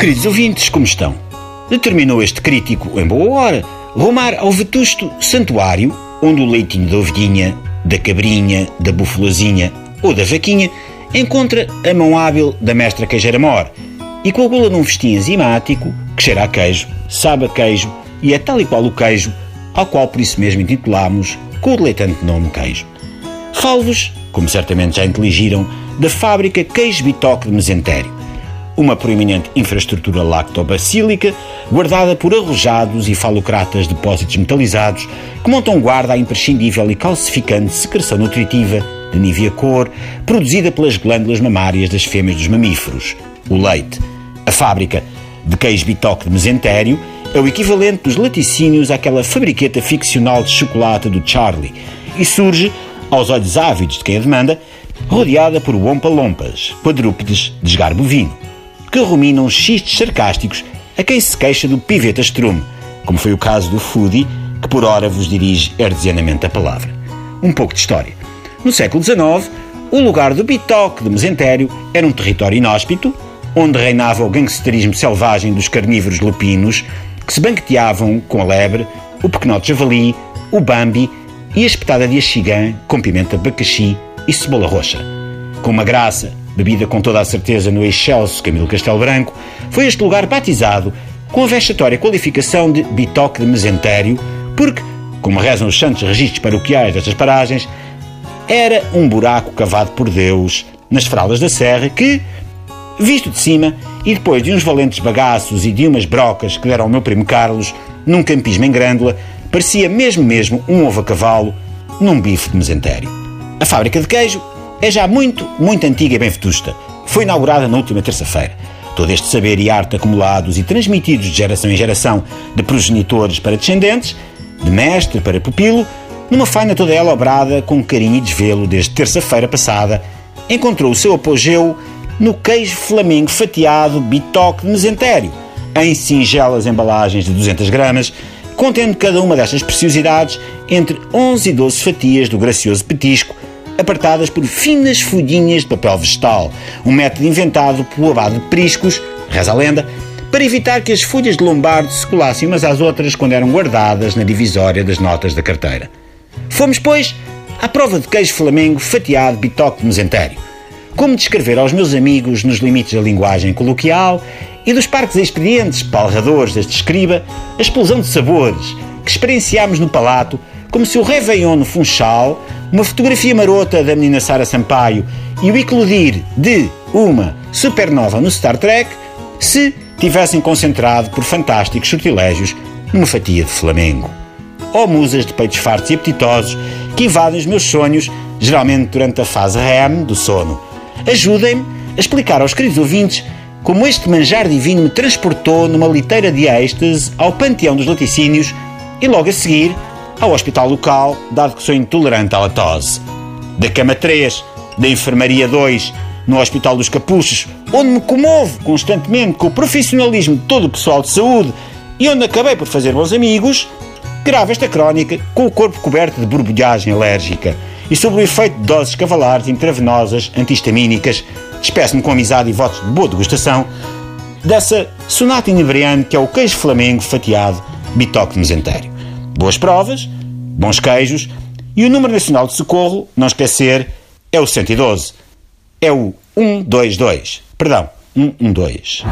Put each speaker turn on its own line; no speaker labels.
Queridos ouvintes, como estão? Determinou este crítico, em boa hora, rumar ao vetusto santuário onde o leitinho da ovelhinha, da cabrinha, da bufalazinha ou da vaquinha encontra a mão hábil da mestra queijeira mor e coagula num festim enzimático que cheira a queijo, sabe a queijo e é tal e qual o queijo ao qual por isso mesmo intitulamos com o deleitante nome queijo. Falo-vos, como certamente já inteligiram, da fábrica Queijo Bitoque de Mesentério, uma proeminente infraestrutura lactobacílica guardada por arrojados e falocratas depósitos metalizados que montam guarda à imprescindível e calcificante secreção nutritiva de nívea cor produzida pelas glândulas mamárias das fêmeas dos mamíferos, o leite. A fábrica de queijo bitoque de mesentério é o equivalente dos laticínios àquela fabriqueta ficcional de chocolate do Charlie e surge, aos olhos ávidos de quem a demanda, rodeada por wompa-lompas, quadrúpedes de esgar bovino, que ruminam xistes sarcásticos a quem se queixa do piveta strume, como foi o caso do foodie, que por ora vos dirige hertzianamente a palavra. Um pouco de história. No século XIX, o lugar do bitoque de mesentério era um território inóspito, onde reinava o gangsterismo selvagem dos carnívoros lupinos, que se banqueteavam com a lebre, o pequenote javali, o bambi e a espetada de axigã com pimenta abacaxi e cebola roxa. Com uma graça, bebida com toda a certeza no excelso Camilo Castelo Branco, foi este lugar batizado com a vexatória qualificação de bitoque de mesentério, porque, como rezam os santos registros paroquiais destas paragens, era um buraco cavado por Deus nas fraldas da serra que, visto de cima, e depois de uns valentes bagaços e de umas brocas que deram ao meu primo Carlos, num campismo em Grândola, parecia mesmo mesmo um ovo a cavalo num bife de mesentério. A fábrica de queijo é já muito, muito antiga e bem vetusta. Foi inaugurada na última terça-feira. Todo este saber e arte acumulados e transmitidos de geração em geração, de progenitores para descendentes, de mestre para pupilo, numa faina toda ela obrada com carinho e desvelo desde terça-feira passada, encontrou o seu apogeu no queijo flamengo fatiado bitoque de mesentério, em singelas embalagens de 200 gramas, contendo cada uma destas preciosidades entre 11 e 12 fatias do gracioso petisco, apertadas por finas folhinhas de papel vegetal, um método inventado pelo de Priscos, reza a lenda, para evitar que as folhas de lombardo se colassem umas às outras quando eram guardadas na divisória das notas da carteira. Fomos, pois, à prova de queijo flamengo fatiado bitoque de mesentério. Como descrever aos meus amigos, nos limites da linguagem coloquial e dos parques expedientes palradores deste escriba, a explosão de sabores que experienciámos no palato, como se o Réveillon no Funchal, uma fotografia marota da menina Sara Sampaio e o eclodir de uma supernova no Star Trek se tivessem concentrado por fantásticos sortilégios numa fatia de Flamengo ou musas de peitos fartos e apetitosos que invadem os meus sonhos, geralmente durante a fase REM do sono. Ajudem-me a explicar aos queridos ouvintes como este manjar divino me transportou numa liteira de êxtase ao panteão dos laticínios e logo a seguir ao hospital local, dado que sou intolerante à latose. Da cama 3, da enfermaria 2, no Hospital dos Capuchos, onde me comovo constantemente com o profissionalismo de todo o pessoal de saúde e onde acabei por fazer bons amigos, gravo esta crónica com o corpo coberto de borbulhagem alérgica e sob o efeito de doses cavalares intravenosas antihistamínicas, despeço-me com amizade e votos de boa degustação dessa sonata inebriante que é o queijo flamengo fatiado bitoque de mesentério. Boas provas, bons queijos e o número nacional de socorro, não esquecer, é o 112. É o 122. Perdão, 112.